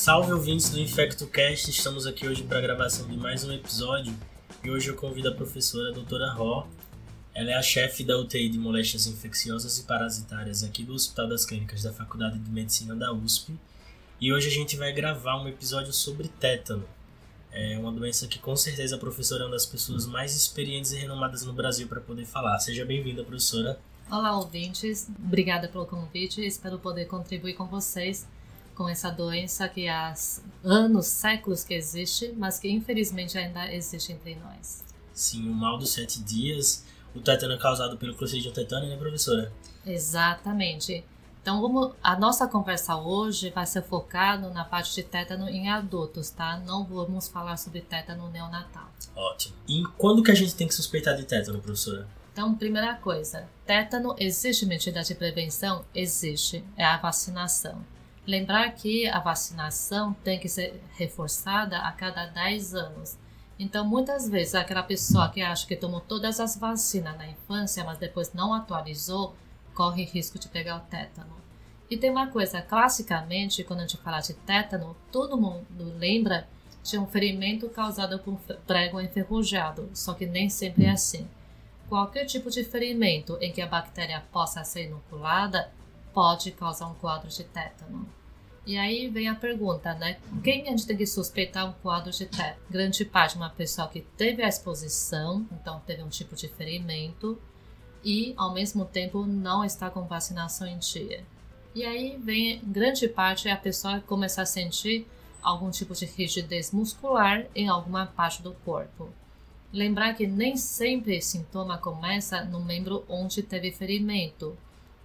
Salve ouvintes do InfectoCast, estamos aqui hoje para a gravação de mais um episódio e hoje eu convido a professora a doutora Ró. Ela é a chefe da UTI de moléstias infecciosas e parasitárias aqui do Hospital das Clínicas da Faculdade de Medicina da USP e hoje a gente vai gravar um episódio sobre tétano. É uma doença que com certeza a professora é uma das pessoas mais experientes e renomadas no Brasil para poder falar. Seja bem-vinda, professora. Olá, ouvintes. Obrigada pelo convite. Espero poder contribuir com vocês com essa doença que há anos, séculos que existe, mas que infelizmente ainda existe entre nós. Sim, o mal dos sete dias. O tétano causado pelo Clostridium tetani, né, professora? Exatamente. Então, vamos, a nossa conversa hoje vai ser focada na parte de tétano em adultos, tá? Não vamos falar sobre tétano neonatal. Ótimo. E quando que a gente tem que suspeitar de tétano, professora? Então, primeira coisa, tétano existe medida de prevenção? Existe. É a vacinação. Lembrar que a vacinação tem que ser reforçada a cada 10 anos. Então, muitas vezes, aquela pessoa que acha que tomou todas as vacinas na infância, mas depois não atualizou, corre risco de pegar o tétano. E tem uma coisa, classicamente, quando a gente fala de tétano, todo mundo lembra de um ferimento causado por prego enferrujado, só que nem sempre é assim. Qualquer tipo de ferimento em que a bactéria possa ser inoculada pode causar um quadro de tétano. E aí vem a pergunta, né? Quem a gente tem que suspeitar um quadro de tétano? Grande parte uma pessoa que teve a exposição, então teve um tipo de ferimento, e ao mesmo tempo não está com vacinação em dia. E aí vem grande parte a pessoa começar a sentir algum tipo de rigidez muscular em alguma parte do corpo. Lembrar que nem sempre sintoma começa no membro onde teve ferimento.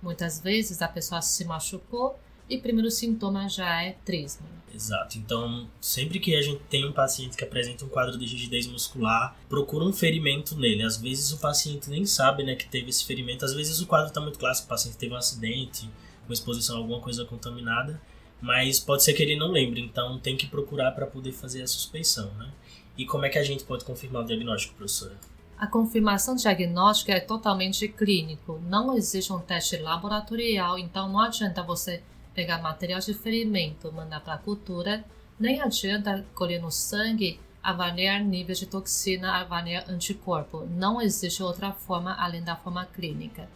Muitas vezes a pessoa se machucou e primeiro sintoma já é trismo. Exato. Então, sempre que a gente tem um paciente que apresenta um quadro de rigidez muscular, procura um ferimento nele. Às vezes o paciente nem sabe, né, que teve esse ferimento. Às vezes o quadro está muito clássico, o paciente teve um acidente, uma exposição a alguma coisa contaminada, mas pode ser que ele não lembre. Então, tem que procurar para poder fazer a suspeição, né? E como é que a gente pode confirmar o diagnóstico, professora? A confirmação diagnóstica é totalmente clínico. Não existe um teste laboratorial, então não adianta você pegar material de ferimento, mandar para a cultura, nem adianta colher no sangue, avaliar níveis de toxina, avaliar anticorpo. Não existe outra forma além da forma clínica.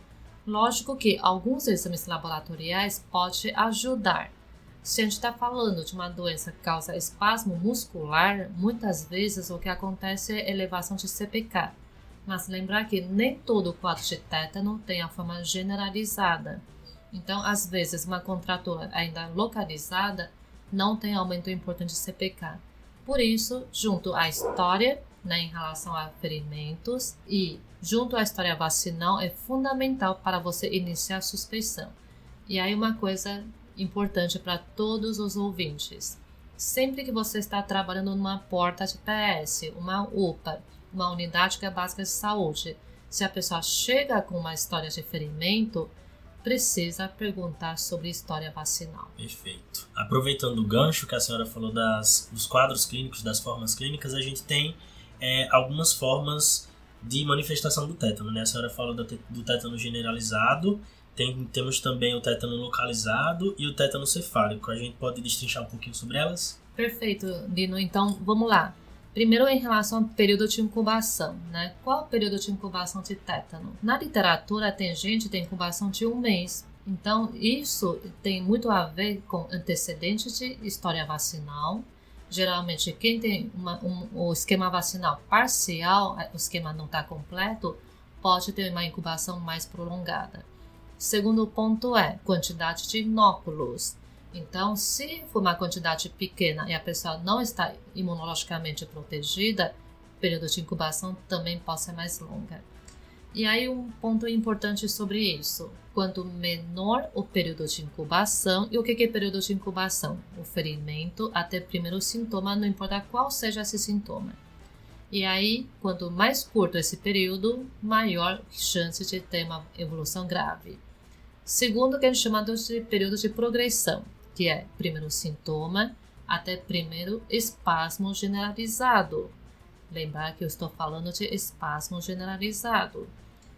Lógico que alguns exames laboratoriais podem ajudar. Se a gente está falando de uma doença que causa espasmo muscular, muitas vezes o que acontece é elevação de CPK. Mas lembrar que nem todo quadro de tétano tem a forma generalizada. Então, às vezes, uma contratura ainda localizada não tem aumento importante de CPK. Por isso, junto à história né, em relação a ferimentos e junto à história vacinal, é fundamental para você iniciar a suspeição. E aí, uma coisa importante para todos os ouvintes: sempre que você está trabalhando numa porta de PS, uma UPA, uma unidade que é básica de saúde, se a pessoa chega com uma história de ferimento, precisa perguntar sobre história vacinal. Perfeito. Aproveitando o gancho que a senhora falou das, dos quadros clínicos, das formas clínicas, a gente tem é, algumas formas de manifestação do tétano. Né? A senhora falou do, do tétano generalizado, tem, temos também o tétano localizado e o tétano cefálico. A gente pode destrinchar um pouquinho sobre elas? Perfeito, Dino. Então, vamos lá. Primeiro, em relação ao período de incubação, né? Qual o período de incubação de tétano? Na literatura, tem gente que tem incubação de um mês. Então, isso tem muito a ver com antecedentes de história vacinal. Geralmente, quem tem uma, um, o esquema vacinal parcial, o esquema não está completo, pode ter uma incubação mais prolongada. Segundo ponto é quantidade de inóculos. Então, se for uma quantidade pequena e a pessoa não está imunologicamente protegida, o período de incubação também pode ser mais longa. E aí um ponto importante sobre isso, quanto menor o período de incubação, e o que é período de incubação? O ferimento até primeiro sintoma, não importa qual seja esse sintoma. E aí, quanto mais curto esse período, maior chance de ter uma evolução grave. Segundo, que é chamado de período de progressão que é primeiro sintoma até primeiro espasmo generalizado. Lembrar que eu estou falando de espasmo generalizado.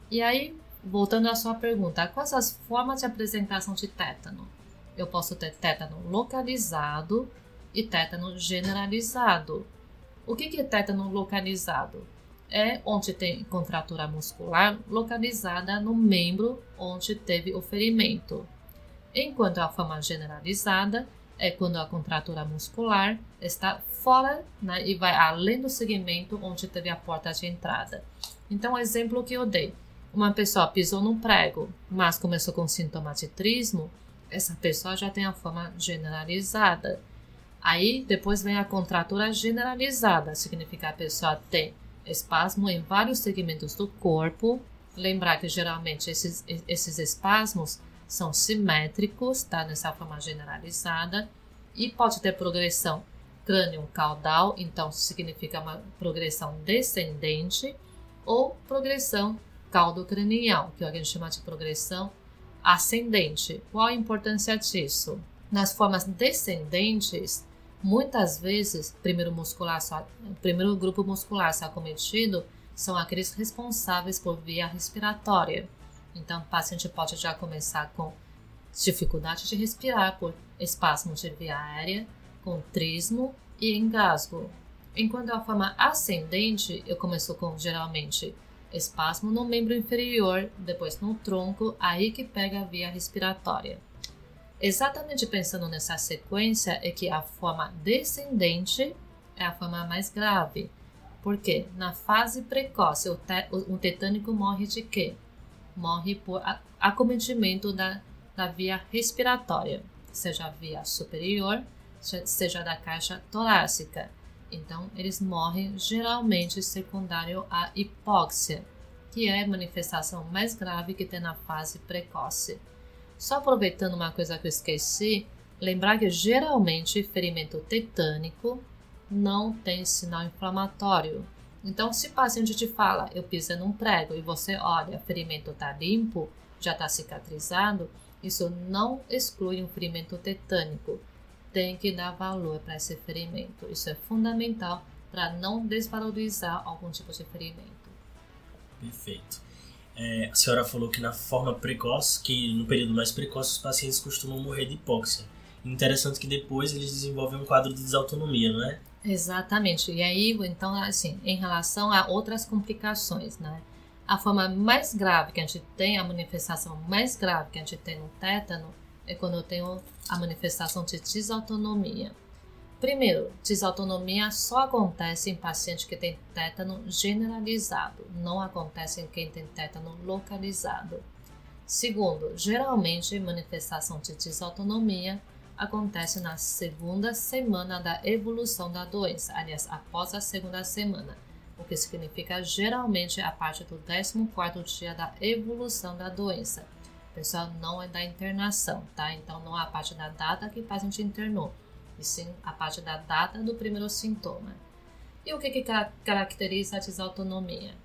E aí, voltando à sua pergunta, quais as formas de apresentação de tétano? Eu posso ter tétano localizado, e tétano generalizado. O que é tétano localizado? É onde tem contratura muscular localizada no membro onde teve o ferimento. Enquanto a forma generalizada é quando a contratura muscular está fora né, e vai além do segmento onde teve a porta de entrada. Então, o exemplo que eu dei: uma pessoa pisou num prego, mas começou com sintoma de trismo, essa pessoa já tem a forma generalizada. Aí depois vem a contratura generalizada, significa a pessoa tem espasmo em vários segmentos do corpo. Lembrar que geralmente esses, esses espasmos são simétricos, tá? Nessa forma generalizada. E pode ter progressão crânio caudal, então significa uma progressão descendente, ou progressão caldo-cranial, que a gente chama de progressão ascendente. Qual a importância disso? Nas formas descendentes, muitas vezes, primeiro muscular, primeiro grupo muscular acometido são aqueles responsáveis por via respiratória. Então, o paciente pode já começar com dificuldade de respirar por espasmo de via aérea, com trismo e engasgo. Enquanto a forma ascendente, eu começo com geralmente espasmo no membro inferior, depois no tronco, aí que pega a via respiratória. Exatamente pensando nessa sequência é que a forma descendente é a forma mais grave. Porque na fase precoce o, te, o tetânico morre de quê? Morre por acometimento da, da via respiratória, seja a via superior, seja da caixa torácica. Então, eles morrem geralmente secundário à hipóxia, que é a manifestação mais grave que tem na fase precoce. Só aproveitando uma coisa que eu esqueci, lembrar que geralmente ferimento tetânico não tem sinal inflamatório. Então, se o paciente te fala, eu pisei num prego e você olha, ferimento está limpo, já está cicatrizado, isso não exclui um ferimento tetânico tem que dar valor para esse ferimento. Isso é fundamental para não desvalorizar algum tipo de ferimento. Perfeito. É, a senhora falou que na forma precoce, que no período mais precoce os pacientes costumam morrer de hipóxia. Interessante que depois eles desenvolvem um quadro de desautonomia, não é? Exatamente. E aí, então, assim, em relação a outras complicações, né? A forma mais grave que a gente tem, a manifestação mais grave que a gente tem no tétano, é quando eu tenho a manifestação de desautonomia. Primeiro, desautonomia só acontece em paciente que tem tétano generalizado, não acontece em quem tem tétano localizado. Segundo, geralmente manifestação de desautonomia acontece na segunda semana da evolução da doença, aliás, após a segunda semana, o que significa geralmente a partir do 14º dia da evolução da doença Pessoal, não é da internação, tá? Então não é a parte da data que o paciente internou, e sim a parte da data do primeiro sintoma. E o que, que caracteriza a desautonomia?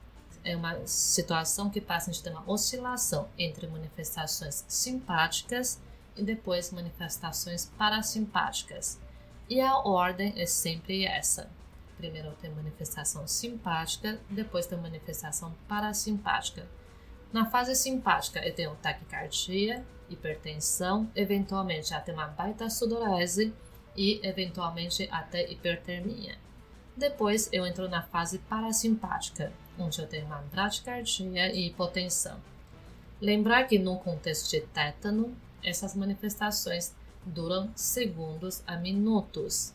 É uma situação que o paciente tem uma oscilação entre manifestações simpáticas e depois manifestações parasimpáticas. E a ordem é sempre essa. Primeiro tem manifestação simpática, depois tem manifestação parasimpática. Na fase simpática, eu tenho taquicardia, hipertensão, eventualmente até uma baita sudorese e eventualmente até hipertermia. Depois eu entro na fase parasimpática, onde eu tenho uma bradicardia e hipotensão. Lembrar que no contexto de tétano, essas manifestações duram segundos a minutos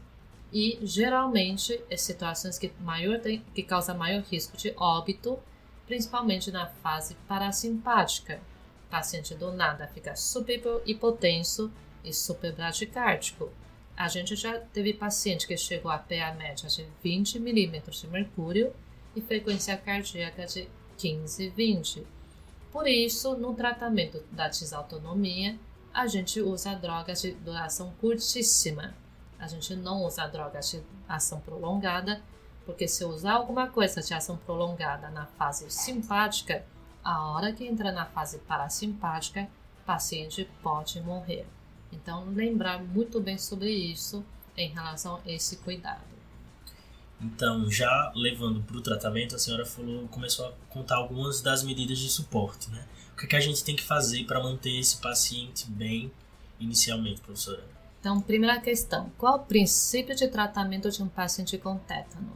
e geralmente é situações que, maior, que causam maior risco de óbito principalmente na fase parasimpática. O paciente do nada fica super hipotenso e super bradicárdico. A gente já teve paciente que chegou a PA média de 20 milímetros de mercúrio e frequência cardíaca de 15, 20. Por isso, no tratamento da desautonomia, a gente usa drogas de duração curtíssima. A gente não usa drogas de ação prolongada porque se usar alguma coisa de ação prolongada na fase simpática, a hora que entra na fase parasimpática, o paciente pode morrer. Então, lembrar muito bem sobre isso em relação a esse cuidado. Então, já levando para o tratamento, a senhora falou, começou a contar algumas das medidas de suporte, né? O que, a gente tem que fazer para manter esse paciente bem inicialmente, professora? Então, primeira questão: qual o princípio de tratamento de um paciente com tétano?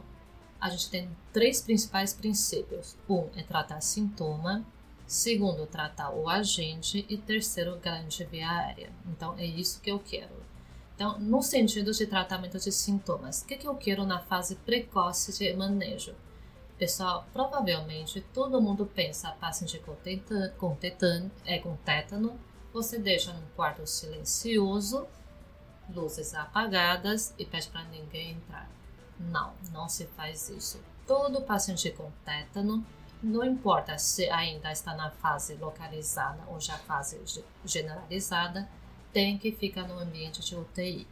A gente tem três principais princípios: um é tratar sintoma, segundo, tratar o agente e terceiro, garantir via aérea. Então, é isso que eu quero. Então, no sentido de tratamento de sintomas, o que, que eu quero na fase precoce de manejo? Pessoal, provavelmente todo mundo pensa paciente com, tetano, com, tetano, é, com tétano, você deixa num quarto silencioso luzes apagadas e pede para ninguém entrar. Não, não se faz isso. Todo paciente com tétano, não importa se ainda está na fase localizada ou já fase generalizada, tem que ficar no ambiente de UTI.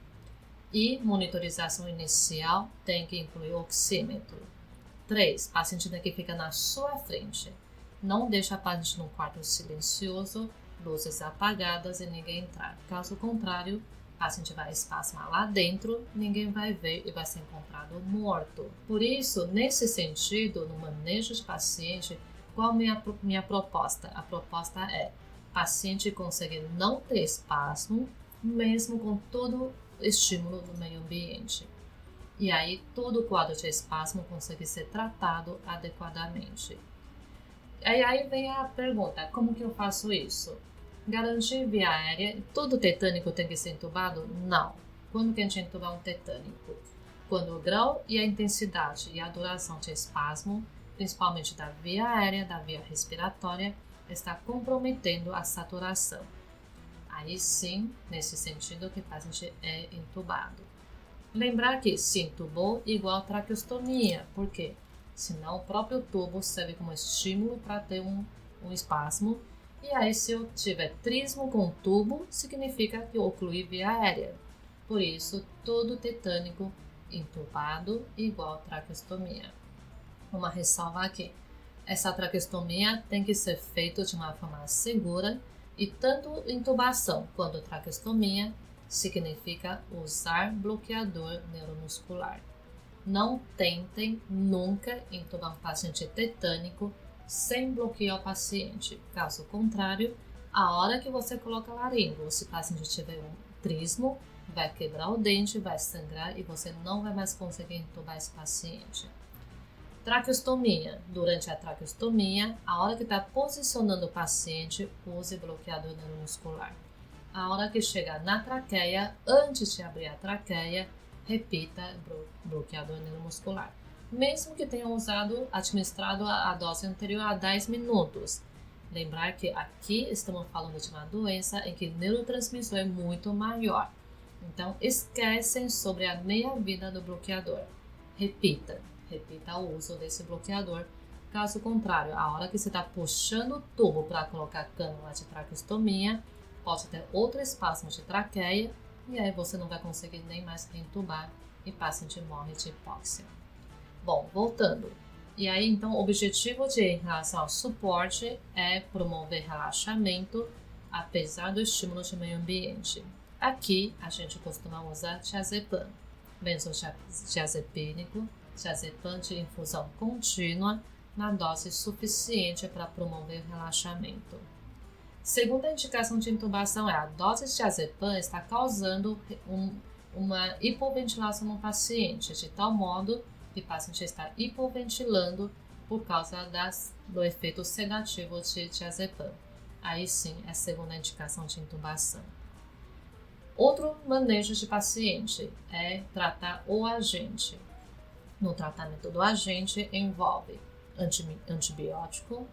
E monitorização inicial tem que incluir oxímetro. 3. Paciente tem que ficar na sua frente. Não deixa a paciente num quarto silencioso, luzes apagadas e ninguém entrar. Caso contrário, paciente vai espasmar lá dentro, ninguém vai ver e vai ser encontrado morto. Por isso, nesse sentido, no manejo de paciente, qual a minha, minha proposta? A proposta é paciente conseguir não ter espasmo, mesmo com todo estímulo do meio ambiente. E aí, todo o quadro de espasmo consegue ser tratado adequadamente. E aí vem a pergunta: como que eu faço isso? Garantir via aérea, todo tetânico tem que ser entubado? Não. Quando que a gente entuba um tetânico? Quando o grau e a intensidade e a duração de espasmo, principalmente da via aérea, da via respiratória, está comprometendo a saturação. Aí sim, nesse sentido, que o paciente é entubado. Lembrar que se entubou igual traqueostomia, por quê? Senão o próprio tubo serve como estímulo para ter um, um espasmo e aí, se eu tiver trismo com tubo, significa que eu ocluí via aérea. Por isso, todo tetânico entubado igual traqueostomia. Uma ressalva aqui. Essa traqueostomia tem que ser feita de uma forma segura e tanto intubação quanto traqueostomia significa usar bloqueador neuromuscular. Não tentem nunca entubar um paciente tetânico sem bloqueio ao paciente. Caso contrário, a hora que você coloca laringo, se o paciente tiver um trismo, vai quebrar o dente, vai sangrar e você não vai mais conseguir entubar esse paciente. Traqueostomia. Durante a traqueostomia, a hora que está posicionando o paciente, use bloqueador neuromuscular. A hora que chegar na traqueia, antes de abrir a traqueia, repita bloqueador neuromuscular mesmo que tenham usado, administrado a, dose anterior a 10 minutos. Lembrar que aqui estamos falando de uma doença em que o neurotransmissor é muito maior. Então, esquecem sobre a meia-vida do bloqueador. Repita, repita o uso desse bloqueador. Caso contrário, a hora que você está puxando o tubo para colocar cânula de traqueostomia, pode ter outro espasmo de traqueia e aí você não vai conseguir nem mais entubar e paciente morre de hipóxia. Bom, voltando. E aí, então, o objetivo de em relação ao suporte é promover relaxamento, apesar do estímulo de meio ambiente. Aqui, a gente costuma usar diazepam, benzodiazepínico, diazepam de infusão contínua, na dose suficiente para promover relaxamento. Segunda indicação de intubação é a dose de diazepam está causando um, uma hipoventilação no paciente, de tal modo que o paciente está hipoventilando por causa das, do efeito sedativo de diazepam. Aí sim é a segunda indicação de intubação. Outro manejo de paciente é tratar o agente. No tratamento do agente envolve antibiótico.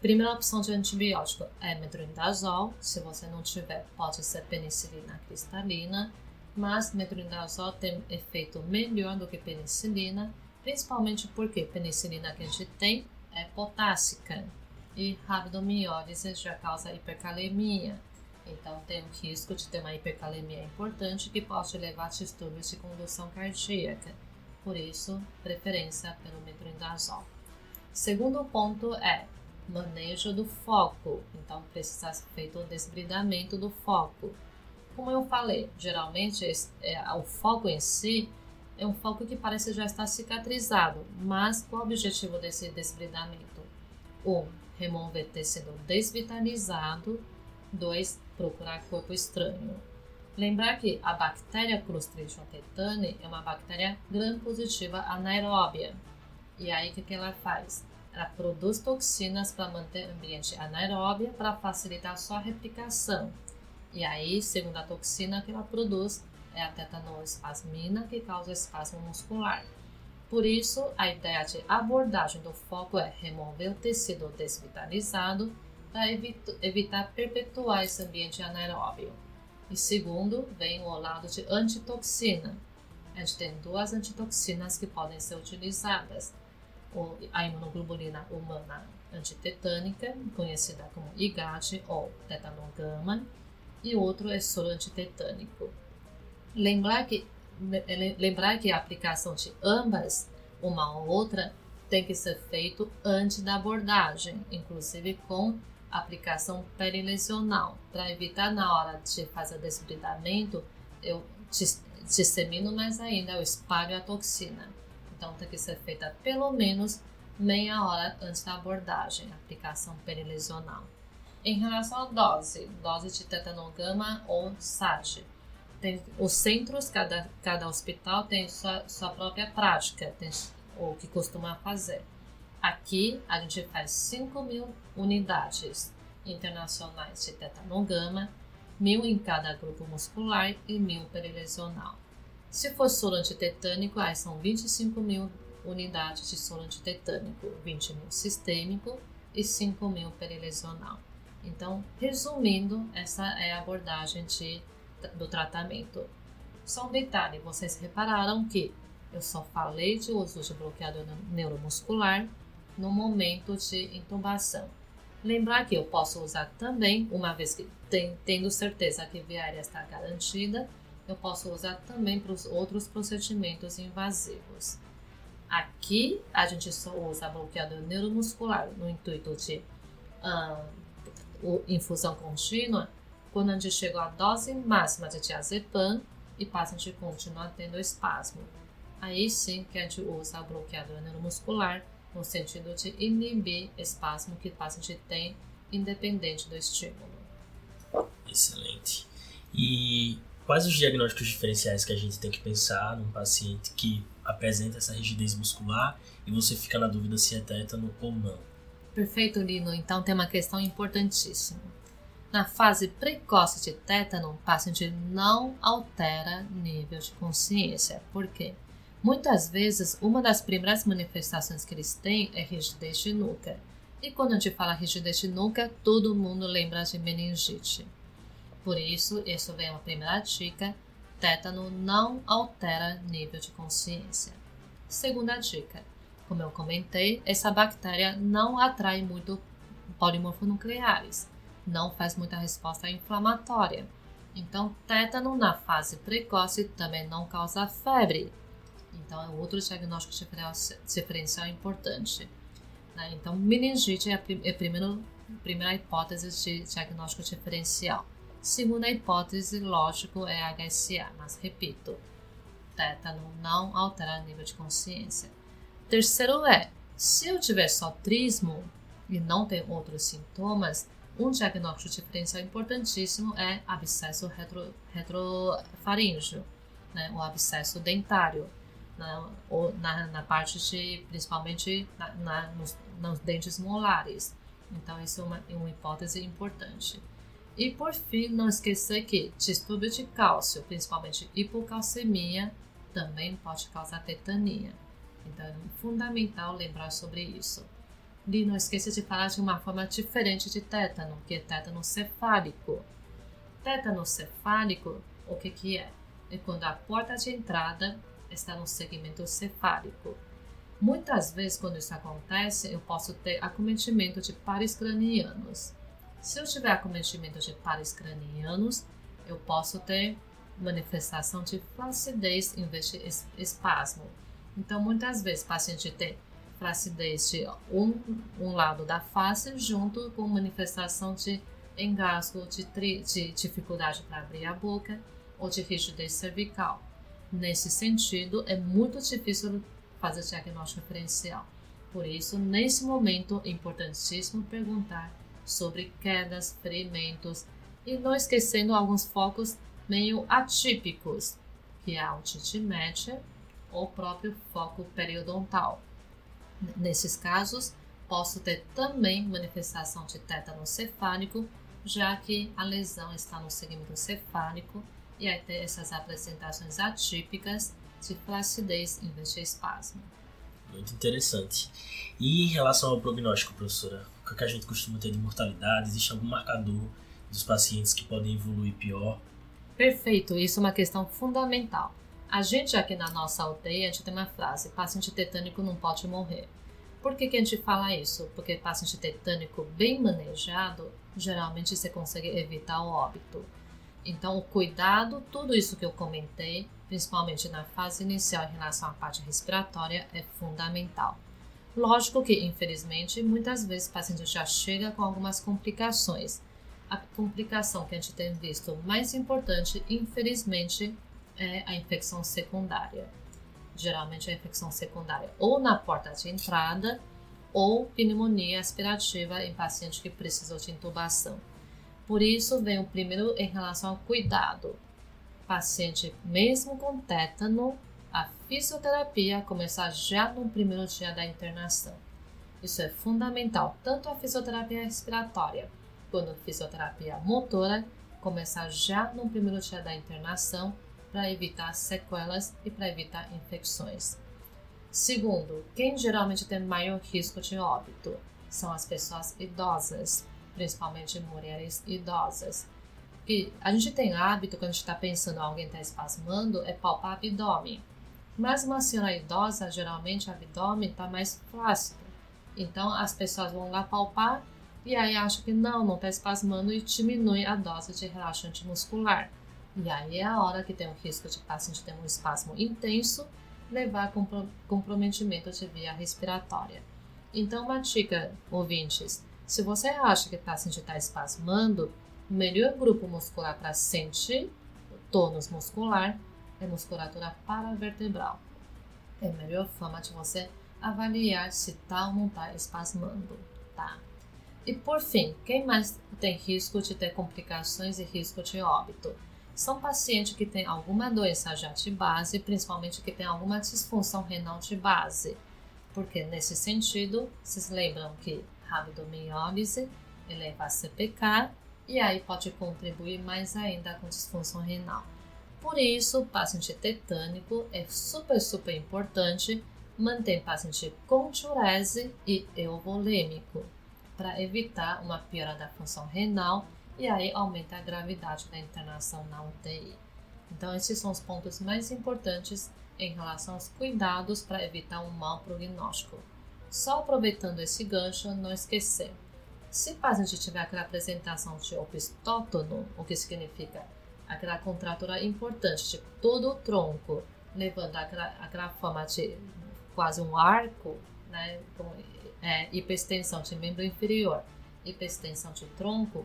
Primeira opção de antibiótico é metronidazol. Se você não tiver, pode ser penicilina cristalina mas metronidazol tem efeito melhor do que penicilina, principalmente porque penicilina que a gente tem é potássica e rabdomiólise já causa hipercalemia. Então tem o risco de ter uma hipercalemia importante que pode levar a distúrbios de condução cardíaca. Por isso, preferência pelo metronidazol. Segundo ponto é manejo do foco. Então precisa ser feito o desbridamento do foco como eu falei, geralmente é, o foco em si é um foco que parece já estar cicatrizado, mas qual o objetivo desse desbridamento? Um, remover tecido desvitalizado. Dois, procurar corpo estranho. Lembrar que a bactéria Clostridium tetani é uma bactéria gram-positiva anaeróbia. E aí, o que, que ela faz? Ela produz toxinas para manter o ambiente anaeróbio para facilitar a sua replicação. E aí, segundo a toxina que ela produz, é a tetanoespasmina que causa espasmo muscular. Por isso, a ideia de abordagem do foco é remover o tecido desvitalizado para evitar perpetuar esse ambiente anaeróbio. E segundo, vem o lado de antitoxina. A gente tem duas antitoxinas que podem ser utilizadas. A imunoglobulina humana antitetânica, conhecida como IGAT ou tetanogama, e outro é soro antitetânico. Lembrar que, lembrar que a aplicação de ambas, uma ou outra, tem que ser feito antes da abordagem, inclusive com aplicação perilesional, para evitar na hora de fazer desbridamento, eu dissemino mais ainda, eu espalho a toxina. Então tem que ser feita pelo menos meia hora antes da abordagem, aplicação perilesional. Em relação à dose, dose de tetanogama ou SAT, tem, os centros, cada, cada hospital tem sua, sua própria prática, tem o que costuma fazer. Aqui a gente faz 5 mil unidades internacionais de tetanogama, mil em cada grupo muscular e mil perilesional. Se for soro antitetânico, aí são 25 mil unidades de soro antitetânico, 20 mil sistêmico e 5 mil perilesional. Então, resumindo, essa é a abordagem de, do tratamento. Só um detalhe, vocês repararam que eu só falei de uso de bloqueador neuromuscular no momento de intubação. Lembrar que eu posso usar também, uma vez que tendo certeza que a via aérea está garantida, eu posso usar também para os outros procedimentos invasivos. Aqui a gente só usa bloqueador neuromuscular no intuito de uh, infusão contínua quando a gente chegou à dose máxima de diazepam e o paciente continua tendo espasmo. Aí sim que a gente usa o bloqueador neuromuscular no sentido de inibir espasmo que o paciente tem independente do estímulo. Excelente. E quais os diagnósticos diferenciais que a gente tem que pensar num paciente que apresenta essa rigidez muscular e você fica na dúvida se é tétano ou não? Perfeito, Lino. Então tem uma questão importantíssima. Na fase precoce de tétano, o paciente não altera nível de consciência. Por quê? Muitas vezes, uma das primeiras manifestações que eles têm é rigidez de nuca. E quando a gente fala rigidez de nuca, todo mundo lembra de meningite. Por isso, isso vem uma primeira dica: tétano não altera nível de consciência. Segunda dica: como eu comentei, essa bactéria não atrai muito polimorfonucleares, não faz muita resposta inflamatória. Então, tétano na fase precoce também não causa febre, então, é outro diagnóstico diferencial importante. Né? Então, meningite é a, é a primeira, primeira hipótese de diagnóstico diferencial. Segunda hipótese, lógico, é HSA, mas repito, tétano não altera nível de consciência. Terceiro é, se eu tiver só trismo e não tem outros sintomas, um diagnóstico diferencial importantíssimo é abscesso retro, retrofaríngeo, né, o abscesso dentário na, ou na, na parte de, principalmente na, na nos, nos, dentes molares. Então, isso é uma, uma hipótese importante. E por fim, não esquecer que distúrbio de cálcio, principalmente hipocalcemia, também pode causar tetania. Então é fundamental lembrar sobre isso. E não esqueça de falar de uma forma diferente de tétano, que é tétano cefálico. Tétano cefálico, o que, que é? É quando a porta de entrada está no segmento cefálico. Muitas vezes, quando isso acontece, eu posso ter acometimento de pares cranianos. Se eu tiver acometimento de pares cranianos, eu posso ter manifestação de flacidez em vez de espasmo. Então, muitas vezes, o paciente tem flacidez de um, um lado da face junto com manifestação de engasgo, de, tri, de dificuldade para abrir a boca ou de rigidez cervical. Nesse sentido, é muito difícil fazer diagnóstico diferencial. Por isso, nesse momento, é importantíssimo perguntar sobre quedas, ferimentos e não esquecendo alguns focos meio atípicos, que é a otite média ou próprio foco periodontal. Nesses casos, posso ter também manifestação de tétano cefálico, já que a lesão está no segmento cefálico e aí ter essas apresentações atípicas de flacidez em vez de espasmo. Muito interessante. E em relação ao prognóstico, professora, o que a gente costuma ter de mortalidade? Existe algum marcador dos pacientes que podem evoluir pior? Perfeito, isso é uma questão fundamental. A gente aqui na nossa UTI, a gente tem uma frase, paciente tetânico não pode morrer. Por que, que a gente fala isso? Porque paciente tetânico bem manejado, geralmente você consegue evitar o óbito. Então, o cuidado, tudo isso que eu comentei, principalmente na fase inicial em relação à parte respiratória, é fundamental. Lógico que, infelizmente, muitas vezes o paciente já chega com algumas complicações. A complicação que a gente tem visto mais importante, infelizmente, é a infecção secundária. Geralmente, a infecção secundária ou na porta de entrada ou pneumonia aspirativa em paciente que precisou de intubação. Por isso, vem o primeiro em relação ao cuidado. Paciente, mesmo com tétano, a fisioterapia começar já no primeiro dia da internação. Isso é fundamental, tanto a fisioterapia respiratória quanto a fisioterapia motora, começar já no primeiro dia da internação para evitar sequelas e para evitar infecções. Segundo, quem geralmente tem maior risco de óbito são as pessoas idosas, principalmente mulheres idosas. E a gente tem hábito, quando a gente está pensando alguém está espasmando, é palpar abdômen. Mas uma senhora idosa, geralmente o abdômen está mais flácido. Então as pessoas vão lá palpar e aí acham que não, não está espasmando e diminui a dose de relaxante muscular. E aí é a hora que tem o risco de paciente ter um espasmo intenso, levar a comprometimento de via respiratória. Então, uma dica, ouvintes, se você acha que o paciente está espasmando, melhor grupo muscular para sentir o tônus muscular é musculatura paravertebral. É a melhor forma de você avaliar se está ou não está espasmando, tá? E por fim, quem mais tem risco de ter complicações e risco de óbito? São pacientes que têm alguma doença já de base, principalmente que têm alguma disfunção renal de base. Porque nesse sentido, vocês lembram que rabdomiólise eleva a CPK e aí pode contribuir mais ainda com disfunção renal. Por isso, o paciente tetânico é super, super importante manter o paciente com diurese e euvolêmico para evitar uma piora da função renal e aí aumenta a gravidade da internação na UTI. Então, esses são os pontos mais importantes em relação aos cuidados para evitar um mau prognóstico. Só aproveitando esse gancho, não esquecer. Se o paciente tiver aquela apresentação de opistótono, o que significa aquela contratura importante de todo o tronco, levando aquela, aquela forma de quase um arco, né, com é, de membro inferior, hiperextensão de tronco,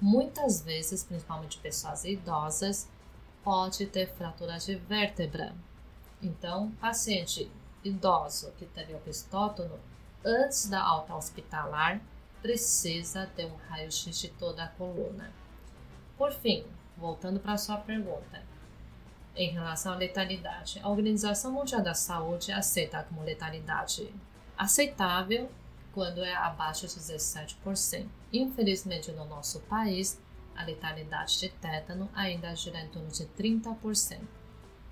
muitas vezes, principalmente pessoas idosas, pode ter fratura de vértebra. Então, paciente idoso que teve opistótono, antes da alta hospitalar, precisa ter um raio-x de toda a coluna. Por fim, voltando para a sua pergunta, em relação à letalidade, a Organização Mundial da Saúde aceita como letalidade aceitável quando é abaixo de 17%. Infelizmente, no nosso país, a letalidade de tétano ainda gira em torno de 30%.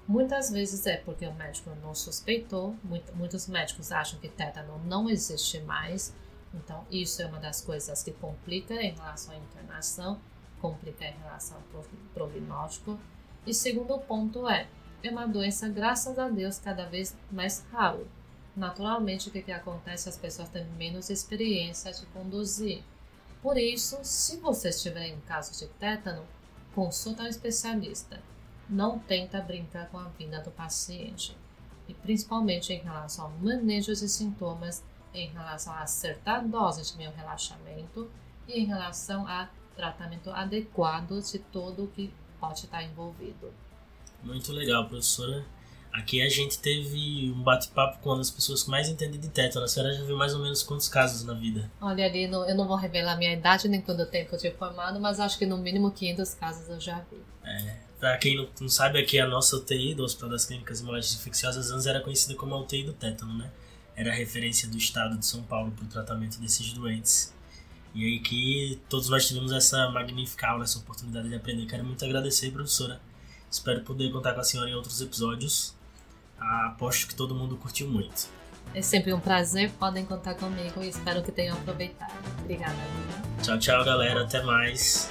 Muitas vezes é porque o médico não suspeitou, muitos médicos acham que tétano não existe mais, então isso é uma das coisas que complica em relação à internação, complica em relação ao prognóstico. E segundo ponto é, é uma doença, graças a Deus, cada vez mais raro. Naturalmente, o que, que acontece? As pessoas têm menos experiência de conduzir. Por isso, se você estiver em caso de tétano, consulta um especialista não tenta brincar com a vida do paciente, e principalmente em relação ao manejo de sintomas, em relação a acertar a dose de meu relaxamento e em relação a tratamento adequado de todo o que pode estar envolvido. Muito legal, professora. Aqui a gente teve um bate-papo com uma das pessoas que mais entende de tétano. A senhora já viu mais ou menos quantos casos na vida? Olha, ali, eu não vou revelar minha idade nem quando eu tempo de formado, mas acho que no mínimo 500 casos eu já vi. É, Pra quem não, não sabe, aqui a nossa UTI do Hospital das Clínicas e Moléstias Infecciosas antes era conhecida como a UTI do tétano, né? Era a referência do estado de São Paulo para o tratamento desses doentes. E aí que todos nós tivemos essa magnífica aula, essa oportunidade de aprender. Quero muito agradecer, professora. Espero poder contar com a senhora em outros episódios. Aposto que todo mundo curtiu muito. É sempre um prazer, podem contar comigo e espero que tenham aproveitado. Obrigada. Tchau, tchau, galera. Até mais.